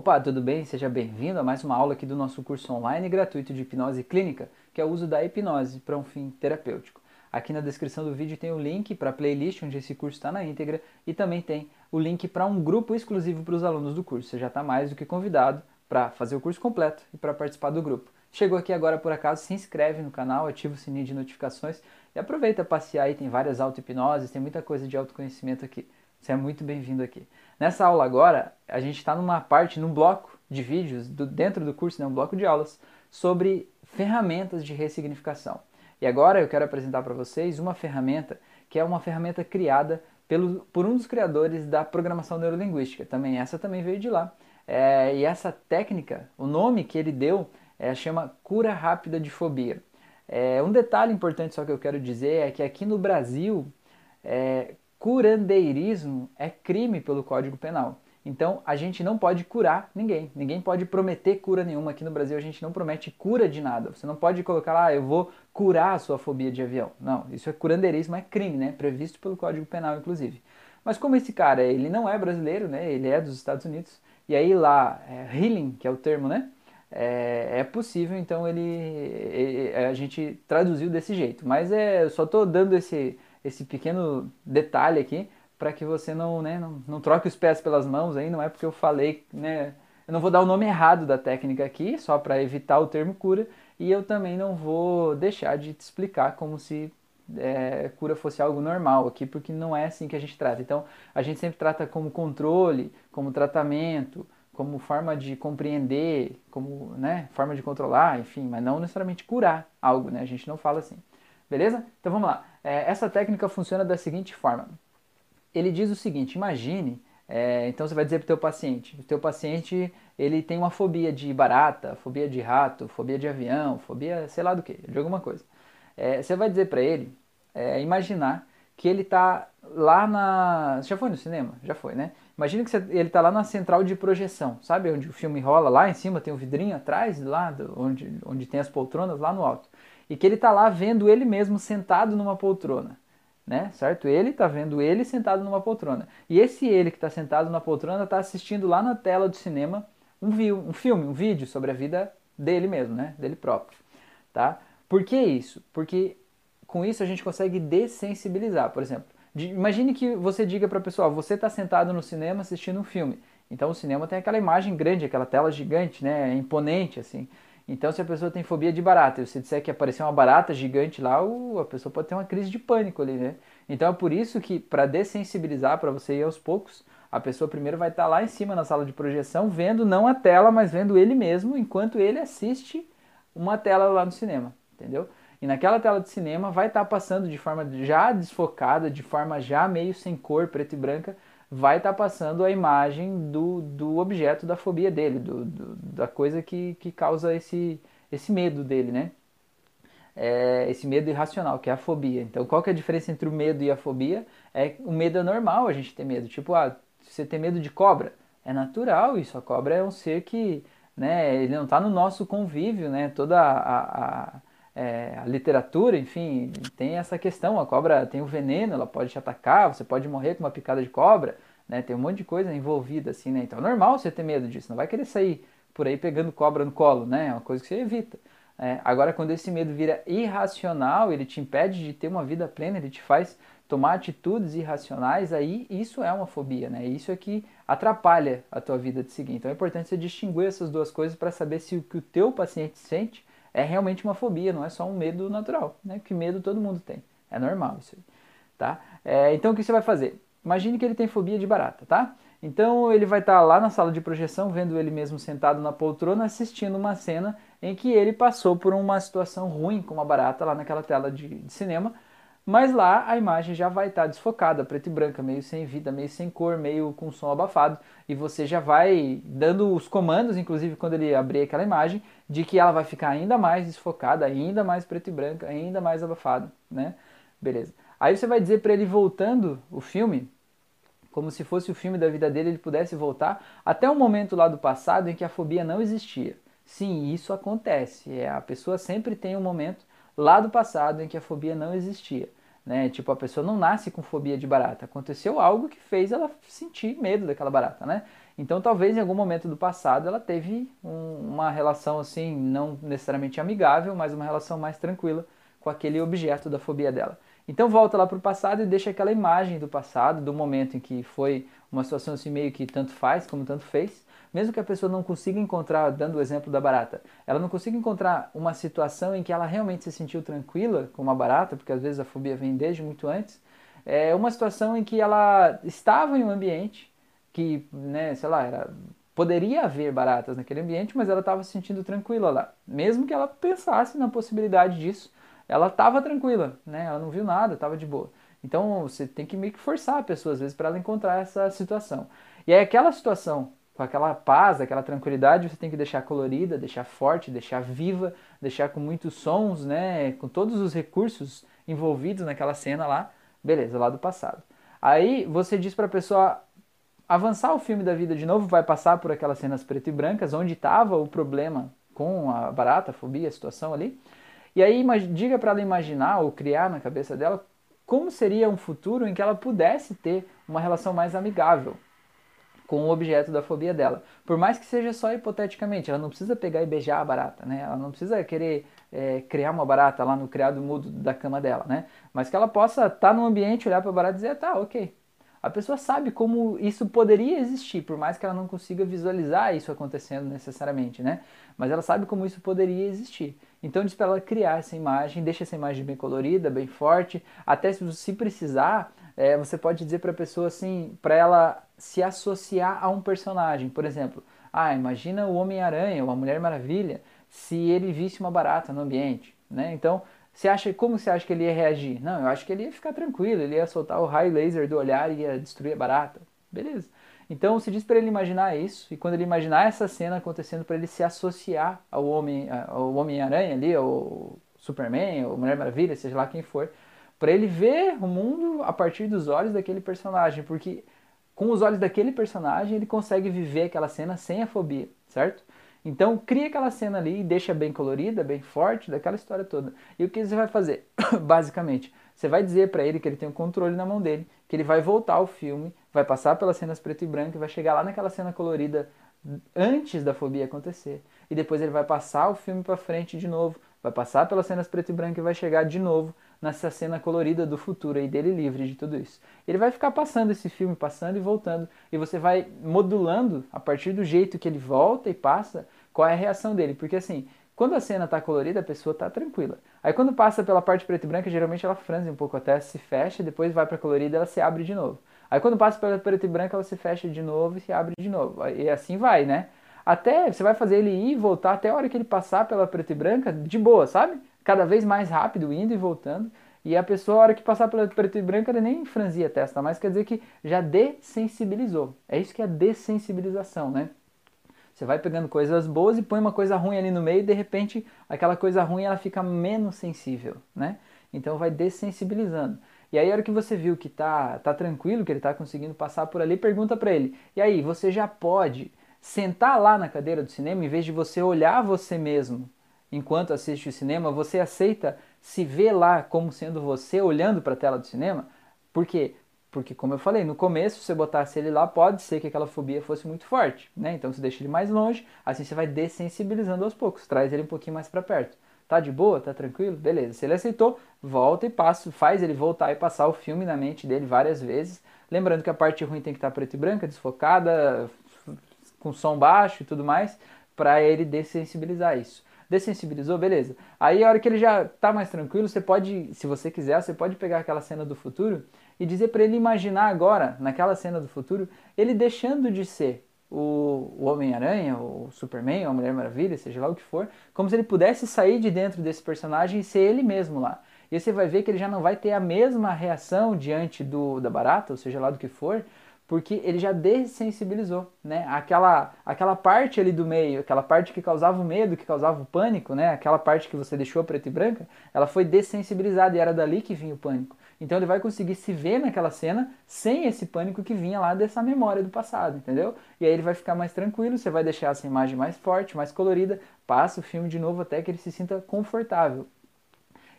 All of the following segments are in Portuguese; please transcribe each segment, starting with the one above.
Opa, tudo bem? Seja bem-vindo a mais uma aula aqui do nosso curso online gratuito de hipnose clínica, que é o uso da hipnose para um fim terapêutico. Aqui na descrição do vídeo tem o link para a playlist onde esse curso está na íntegra e também tem o link para um grupo exclusivo para os alunos do curso. Você já está mais do que convidado para fazer o curso completo e para participar do grupo. Chegou aqui agora por acaso, se inscreve no canal, ativa o sininho de notificações e aproveita passear aí, tem várias auto-hipnoses, tem muita coisa de autoconhecimento aqui. Você é muito bem-vindo aqui. Nessa aula agora, a gente está numa parte, num bloco de vídeos do, dentro do curso, né, um bloco de aulas, sobre ferramentas de ressignificação. E agora eu quero apresentar para vocês uma ferramenta que é uma ferramenta criada pelo, por um dos criadores da programação neurolinguística. Também essa também veio de lá. É, e essa técnica, o nome que ele deu, é, chama cura rápida de fobia. É, um detalhe importante só que eu quero dizer é que aqui no Brasil, é, curandeirismo é crime pelo Código Penal. Então a gente não pode curar ninguém. Ninguém pode prometer cura nenhuma. Aqui no Brasil a gente não promete cura de nada. Você não pode colocar lá, ah, eu vou curar a sua fobia de avião. Não, isso é curandeirismo, é crime, né? Previsto pelo Código Penal, inclusive. Mas como esse cara, ele não é brasileiro, né? Ele é dos Estados Unidos. E aí lá, é, healing, que é o termo, né? É, é possível, então ele, ele, a gente traduziu desse jeito. Mas é, eu só estou dando esse esse pequeno detalhe aqui para que você não, né, não, não troque os pés pelas mãos aí, não é porque eu falei, né, eu não vou dar o nome errado da técnica aqui, só para evitar o termo cura, e eu também não vou deixar de te explicar como se é, cura fosse algo normal aqui, porque não é assim que a gente trata. Então, a gente sempre trata como controle, como tratamento, como forma de compreender, como né, forma de controlar, enfim, mas não necessariamente curar algo, né? A gente não fala assim. Beleza? Então vamos lá. É, essa técnica funciona da seguinte forma. Ele diz o seguinte, imagine, é, então você vai dizer para o teu paciente, o teu paciente ele tem uma fobia de barata, fobia de rato, fobia de avião, fobia sei lá do que, de alguma coisa. É, você vai dizer para ele, é, imaginar que ele está lá na... Já foi no cinema? Já foi, né? Imagina que você, ele está lá na central de projeção, sabe? Onde o filme rola, lá em cima tem um vidrinho atrás, lá do, onde, onde tem as poltronas, lá no alto e que ele está lá vendo ele mesmo sentado numa poltrona. Né? Certo? Ele está vendo ele sentado numa poltrona. E esse ele que está sentado na poltrona está assistindo lá na tela do cinema um, um filme, um vídeo sobre a vida dele mesmo, né? Dele próprio. Tá? Por que isso? Porque com isso a gente consegue dessensibilizar. Por exemplo, imagine que você diga para a pessoa: você está sentado no cinema assistindo um filme. Então o cinema tem aquela imagem grande, aquela tela gigante, né? imponente assim. Então, se a pessoa tem fobia de barata e você disser que apareceu uma barata gigante lá, a pessoa pode ter uma crise de pânico ali, né? Então, é por isso que, para dessensibilizar, para você ir aos poucos, a pessoa primeiro vai estar tá lá em cima na sala de projeção, vendo não a tela, mas vendo ele mesmo, enquanto ele assiste uma tela lá no cinema, entendeu? E naquela tela de cinema vai estar tá passando de forma já desfocada, de forma já meio sem cor, preto e branca, vai estar tá passando a imagem do, do objeto da fobia dele, do, do, da coisa que, que causa esse, esse medo dele, né? É, esse medo irracional, que é a fobia. Então, qual que é a diferença entre o medo e a fobia? É o medo é normal a gente ter medo. Tipo, ah, você tem medo de cobra, é natural isso. A cobra é um ser que, né, ele não está no nosso convívio, né? Toda a, a é, a literatura, enfim, tem essa questão. A cobra tem o veneno, ela pode te atacar, você pode morrer com uma picada de cobra, né? Tem um monte de coisa envolvida assim, né? Então é normal você ter medo disso. Não vai querer sair por aí pegando cobra no colo, né? É uma coisa que você evita. É, agora, quando esse medo vira irracional, ele te impede de ter uma vida plena, ele te faz tomar atitudes irracionais, aí isso é uma fobia, né? Isso é que atrapalha a tua vida de seguir. Então é importante você distinguir essas duas coisas para saber se o que o teu paciente sente é realmente uma fobia, não é só um medo natural, né? Que medo todo mundo tem, é normal isso aí, tá? É, então o que você vai fazer? Imagine que ele tem fobia de barata, tá? Então ele vai estar tá lá na sala de projeção, vendo ele mesmo sentado na poltrona, assistindo uma cena em que ele passou por uma situação ruim com uma barata lá naquela tela de, de cinema, mas lá a imagem já vai estar desfocada, preta e branca, meio sem vida, meio sem cor, meio com som abafado, e você já vai dando os comandos, inclusive quando ele abrir aquela imagem, de que ela vai ficar ainda mais desfocada, ainda mais preta e branca, ainda mais abafada, né? Beleza. Aí você vai dizer para ele voltando o filme, como se fosse o filme da vida dele, ele pudesse voltar até um momento lá do passado em que a fobia não existia. Sim, isso acontece. É, a pessoa sempre tem um momento lá do passado em que a fobia não existia. Né? Tipo, a pessoa não nasce com fobia de barata. Aconteceu algo que fez ela sentir medo daquela barata, né? Então, talvez em algum momento do passado ela teve um, uma relação assim, não necessariamente amigável, mas uma relação mais tranquila com aquele objeto da fobia dela. Então, volta lá para o passado e deixa aquela imagem do passado, do momento em que foi uma situação assim meio que tanto faz como tanto fez. Mesmo que a pessoa não consiga encontrar, dando o exemplo da barata, ela não consiga encontrar uma situação em que ela realmente se sentiu tranquila com uma barata, porque às vezes a fobia vem desde muito antes, é uma situação em que ela estava em um ambiente que, né, sei lá, era, poderia haver baratas naquele ambiente, mas ela estava se sentindo tranquila lá. Mesmo que ela pensasse na possibilidade disso, ela estava tranquila, né? Ela não viu nada, estava de boa. Então você tem que meio que forçar a pessoa às vezes para ela encontrar essa situação. E aí aquela situação com aquela paz, aquela tranquilidade, você tem que deixar colorida, deixar forte, deixar viva, deixar com muitos sons, né, com todos os recursos envolvidos naquela cena lá, beleza, lá do passado. Aí você diz para a pessoa avançar o filme da vida de novo, vai passar por aquelas cenas preto e brancas, onde estava o problema com a barata, a fobia, a situação ali. E aí diga para ela imaginar ou criar na cabeça dela como seria um futuro em que ela pudesse ter uma relação mais amigável com o objeto da fobia dela. Por mais que seja só hipoteticamente, ela não precisa pegar e beijar a barata, né? Ela não precisa querer é, criar uma barata lá no criado mudo da cama dela, né? Mas que ela possa estar tá no ambiente, olhar para a barata e dizer, tá, ok. A pessoa sabe como isso poderia existir, por mais que ela não consiga visualizar isso acontecendo necessariamente, né? Mas ela sabe como isso poderia existir. Então diz para ela criar essa imagem, deixa essa imagem bem colorida, bem forte, até se precisar, é, você pode dizer para a pessoa assim, para ela se associar a um personagem. Por exemplo, ah, imagina o Homem-Aranha ou a Mulher Maravilha se ele visse uma barata no ambiente, né? Então, você acha, como você acha que ele ia reagir? Não, eu acho que ele ia ficar tranquilo, ele ia soltar o raio laser do olhar e ia destruir a barata. Beleza. Então, se diz para ele imaginar isso, e quando ele imaginar essa cena acontecendo, para ele se associar ao Homem-Aranha Homem ali, ao Superman, ou Mulher Maravilha, seja lá quem for, para ele ver o mundo a partir dos olhos daquele personagem, porque com os olhos daquele personagem ele consegue viver aquela cena sem a fobia, certo? Então cria aquela cena ali e deixa bem colorida, bem forte, daquela história toda. E o que você vai fazer? Basicamente, você vai dizer para ele que ele tem o controle na mão dele, que ele vai voltar ao filme, vai passar pelas cenas preto e branco e vai chegar lá naquela cena colorida antes da fobia acontecer. E depois ele vai passar o filme para frente de novo, vai passar pelas cenas preto e branco e vai chegar de novo nessa cena colorida do futuro aí dele livre de tudo isso. Ele vai ficar passando esse filme, passando e voltando, e você vai modulando a partir do jeito que ele volta e passa, qual é a reação dele, porque assim, quando a cena está colorida, a pessoa está tranquila. Aí quando passa pela parte preta e branca, geralmente ela franze um pouco até se fecha, depois vai para colorida, ela se abre de novo. Aí quando passa pela preta e branca, ela se fecha de novo e se abre de novo. E assim vai, né? Até você vai fazer ele ir e voltar até a hora que ele passar pela preta e branca, de boa, sabe? Cada vez mais rápido, indo e voltando. E a pessoa, a hora que passar pelo preto e branco, ele nem franzia a testa, mas quer dizer que já dessensibilizou. É isso que é dessensibilização, né? Você vai pegando coisas boas e põe uma coisa ruim ali no meio e de repente aquela coisa ruim ela fica menos sensível, né? Então vai dessensibilizando. E aí a hora que você viu que tá, tá tranquilo, que ele tá conseguindo passar por ali, pergunta para ele: "E aí, você já pode sentar lá na cadeira do cinema em vez de você olhar você mesmo enquanto assiste o cinema, você aceita se ver lá como sendo você olhando para a tela do cinema? Por quê? Porque, como eu falei, no começo, se você botasse ele lá, pode ser que aquela fobia fosse muito forte, né? Então você deixa ele mais longe, assim você vai dessensibilizando aos poucos, traz ele um pouquinho mais para perto. Tá de boa? Tá tranquilo? Beleza. Se ele aceitou, volta e passa, faz ele voltar e passar o filme na mente dele várias vezes. Lembrando que a parte ruim tem que estar preto e branca, desfocada, com som baixo e tudo mais, para ele dessensibilizar isso dessensibilizou, beleza. Aí a hora que ele já tá mais tranquilo, você pode, se você quiser, você pode pegar aquela cena do futuro e dizer para ele imaginar agora, naquela cena do futuro, ele deixando de ser o, o Homem-Aranha, o Superman, a Mulher Maravilha, seja lá o que for, como se ele pudesse sair de dentro desse personagem e ser ele mesmo lá. E você vai ver que ele já não vai ter a mesma reação diante do, da barata, ou seja lá do que for, porque ele já dessensibilizou, né? Aquela, aquela parte ali do meio, aquela parte que causava o medo, que causava o pânico, né? Aquela parte que você deixou preta e branca, ela foi dessensibilizada e era dali que vinha o pânico. Então ele vai conseguir se ver naquela cena sem esse pânico que vinha lá dessa memória do passado, entendeu? E aí ele vai ficar mais tranquilo, você vai deixar essa imagem mais forte, mais colorida, passa o filme de novo até que ele se sinta confortável.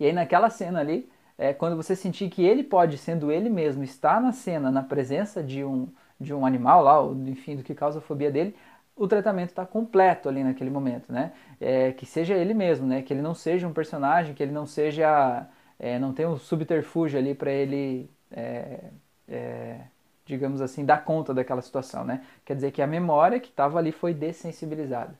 E aí naquela cena ali, é, quando você sentir que ele pode, sendo ele mesmo, estar na cena, na presença de um, de um animal lá, ou enfim, do que causa a fobia dele, o tratamento está completo ali naquele momento, né? É, que seja ele mesmo, né? Que ele não seja um personagem, que ele não seja, é, não tenha um subterfúgio ali para ele, é, é, digamos assim, dar conta daquela situação, né? Quer dizer que a memória que estava ali foi dessensibilizada.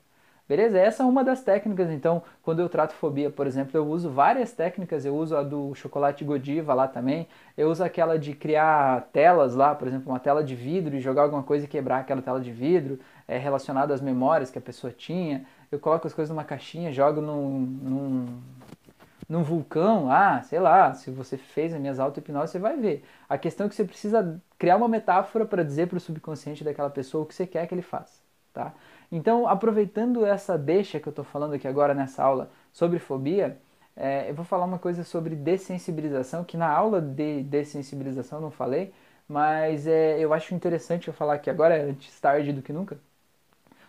Beleza? Essa é uma das técnicas. Então, quando eu trato fobia, por exemplo, eu uso várias técnicas. Eu uso a do chocolate Godiva lá também. Eu uso aquela de criar telas lá, por exemplo, uma tela de vidro e jogar alguma coisa e quebrar aquela tela de vidro é, relacionada às memórias que a pessoa tinha. Eu coloco as coisas numa caixinha, jogo num, num, num vulcão lá, sei lá. Se você fez as minhas auto-hipnose, você vai ver. A questão é que você precisa criar uma metáfora para dizer para o subconsciente daquela pessoa o que você quer que ele faça, tá? Então, aproveitando essa deixa que eu estou falando aqui agora nessa aula sobre fobia, é, eu vou falar uma coisa sobre dessensibilização, que na aula de dessensibilização não falei, mas é, eu acho interessante eu falar aqui agora, antes tarde do que nunca.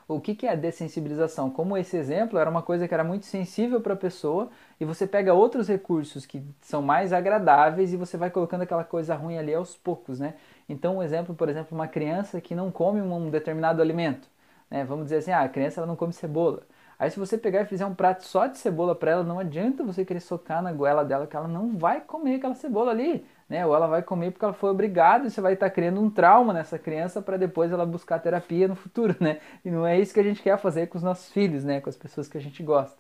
O que, que é a dessensibilização? Como esse exemplo era uma coisa que era muito sensível para a pessoa, e você pega outros recursos que são mais agradáveis e você vai colocando aquela coisa ruim ali aos poucos, né? Então, um exemplo, por exemplo, uma criança que não come um determinado alimento né? Vamos dizer assim, ah, a criança ela não come cebola. Aí se você pegar e fizer um prato só de cebola para ela, não adianta você querer socar na goela dela que ela não vai comer aquela cebola ali, né? Ou ela vai comer porque ela foi obrigada e você vai estar tá criando um trauma nessa criança para depois ela buscar terapia no futuro, né? E não é isso que a gente quer fazer com os nossos filhos, né? Com as pessoas que a gente gosta.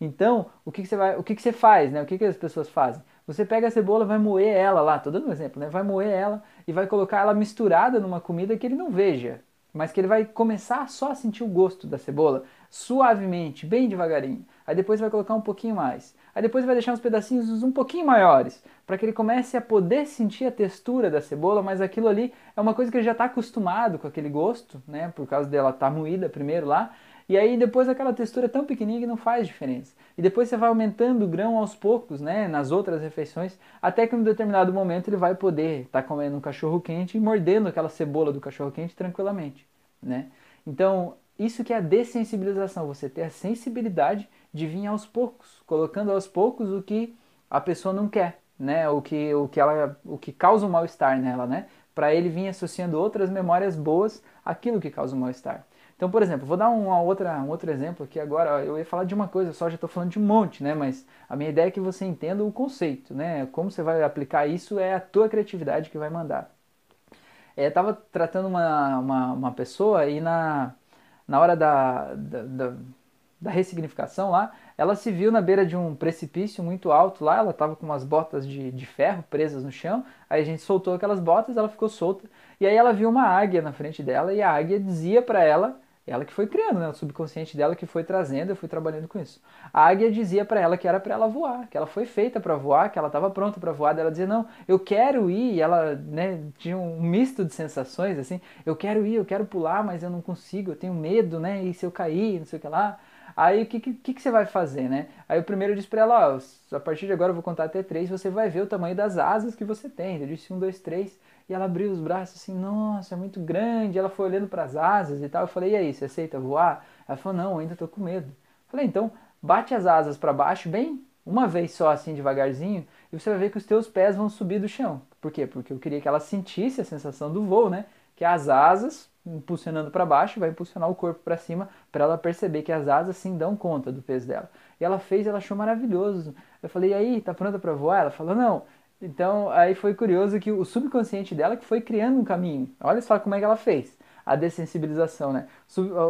Então, o que, que você vai, o que, que você faz, né? O que, que as pessoas fazem? Você pega a cebola, vai moer ela lá, tô dando um exemplo, né? Vai moer ela e vai colocar ela misturada numa comida que ele não veja mas que ele vai começar só a sentir o gosto da cebola, suavemente, bem devagarinho. Aí depois vai colocar um pouquinho mais. Aí depois vai deixar uns pedacinhos um pouquinho maiores, para que ele comece a poder sentir a textura da cebola, mas aquilo ali é uma coisa que ele já está acostumado com aquele gosto, né? Por causa dela estar tá moída primeiro lá. E aí depois aquela textura é tão pequenininha que não faz diferença. E depois você vai aumentando o grão aos poucos, né, nas outras refeições, até que em um determinado momento ele vai poder estar tá comendo um cachorro quente e mordendo aquela cebola do cachorro quente tranquilamente, né? Então, isso que é a dessensibilização, você ter a sensibilidade de vir aos poucos, colocando aos poucos o que a pessoa não quer, né? O que o que ela o que causa um mal-estar nela, né? Para ele vir associando outras memórias boas àquilo que causa um mal-estar. Então, por exemplo, vou dar uma outra, um outro exemplo aqui agora. Eu ia falar de uma coisa só, já estou falando de um monte, né? Mas a minha ideia é que você entenda o conceito, né? Como você vai aplicar isso é a tua criatividade que vai mandar. É, eu estava tratando uma, uma, uma, pessoa e na, na hora da, da, da, da ressignificação lá, ela se viu na beira de um precipício muito alto lá, ela estava com umas botas de, de ferro presas no chão, aí a gente soltou aquelas botas, ela ficou solta, e aí ela viu uma águia na frente dela, e a águia dizia para ela ela que foi criando, né? O subconsciente dela que foi trazendo, eu fui trabalhando com isso. A águia dizia para ela que era para ela voar, que ela foi feita para voar, que ela estava pronta para voar. Ela dizia: "Não, eu quero ir". E ela, né, tinha um misto de sensações assim: "Eu quero ir, eu quero pular, mas eu não consigo, eu tenho medo, né? E se eu cair, não sei o que lá". Aí o que, que, que você vai fazer, né? Aí o primeiro disse para ela: ó, a partir de agora eu vou contar até três, você vai ver o tamanho das asas que você tem. Eu disse um, dois, três. E ela abriu os braços assim, nossa, é muito grande. Ela foi olhando para as asas e tal. Eu falei, e aí, você aceita voar? Ela falou, não, ainda tô com medo. Eu falei, então, bate as asas para baixo bem uma vez só assim devagarzinho e você vai ver que os teus pés vão subir do chão. Por quê? Porque eu queria que ela sentisse a sensação do voo, né? Que as asas impulsionando para baixo vai impulsionar o corpo para cima para ela perceber que as asas sim dão conta do peso dela. E ela fez, ela achou maravilhoso. Eu falei: "E aí, tá pronta para voar?" Ela falou: "Não". Então, aí foi curioso que o subconsciente dela que foi criando um caminho. Olha só como é que ela fez a dessensibilização, né?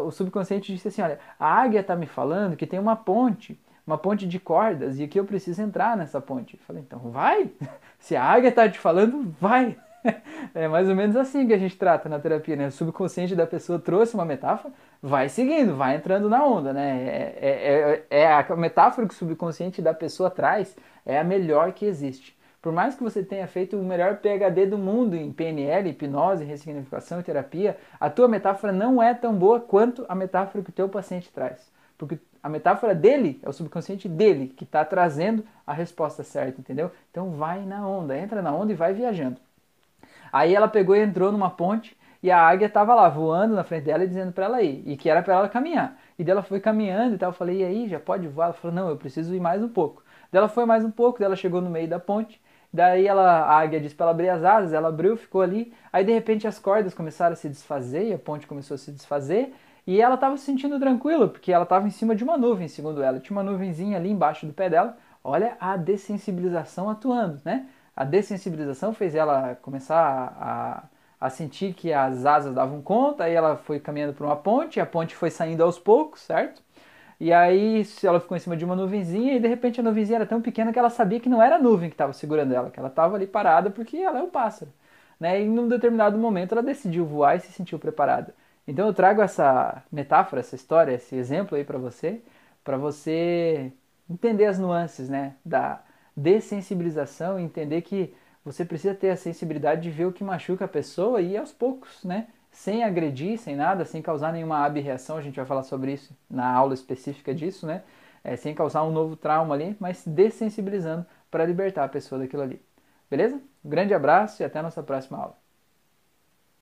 O subconsciente disse assim, olha, a águia está me falando que tem uma ponte, uma ponte de cordas e que eu preciso entrar nessa ponte. Eu falei, então vai. Se a águia está te falando, vai. É mais ou menos assim que a gente trata na terapia, né? O subconsciente da pessoa trouxe uma metáfora, vai seguindo, vai entrando na onda, né? É, é, é, é a metáfora que o subconsciente da pessoa traz é a melhor que existe. Por mais que você tenha feito o melhor PhD do mundo em PNL, hipnose, ressignificação e terapia, a tua metáfora não é tão boa quanto a metáfora que o teu paciente traz. Porque a metáfora dele é o subconsciente dele que está trazendo a resposta certa, entendeu? Então vai na onda, entra na onda e vai viajando. Aí ela pegou e entrou numa ponte e a águia estava lá voando na frente dela e dizendo para ela ir, e que era para ela caminhar. E dela foi caminhando e tal, eu falei, e aí, já pode voar? Ela falou, não, eu preciso ir mais um pouco. Dela foi mais um pouco, dela chegou no meio da ponte Daí ela, a águia disse para ela abrir as asas, ela abriu, ficou ali. Aí de repente as cordas começaram a se desfazer e a ponte começou a se desfazer. E ela estava se sentindo tranquila, porque ela estava em cima de uma nuvem, segundo ela. Tinha uma nuvenzinha ali embaixo do pé dela. Olha a dessensibilização atuando, né? A dessensibilização fez ela começar a, a sentir que as asas davam conta, aí ela foi caminhando por uma ponte, a ponte foi saindo aos poucos, certo? E aí ela ficou em cima de uma nuvenzinha e de repente a nuvenzinha era tão pequena que ela sabia que não era a nuvem que estava segurando ela, que ela estava ali parada porque ela é um pássaro. Né? E em um determinado momento ela decidiu voar e se sentiu preparada. Então eu trago essa metáfora, essa história, esse exemplo aí para você, para você entender as nuances né, da dessensibilização e entender que você precisa ter a sensibilidade de ver o que machuca a pessoa e aos poucos, né? Sem agredir, sem nada, sem causar nenhuma abreação, a gente vai falar sobre isso na aula específica disso, né? É, sem causar um novo trauma ali, mas dessensibilizando para libertar a pessoa daquilo ali. Beleza? Um grande abraço e até a nossa próxima aula.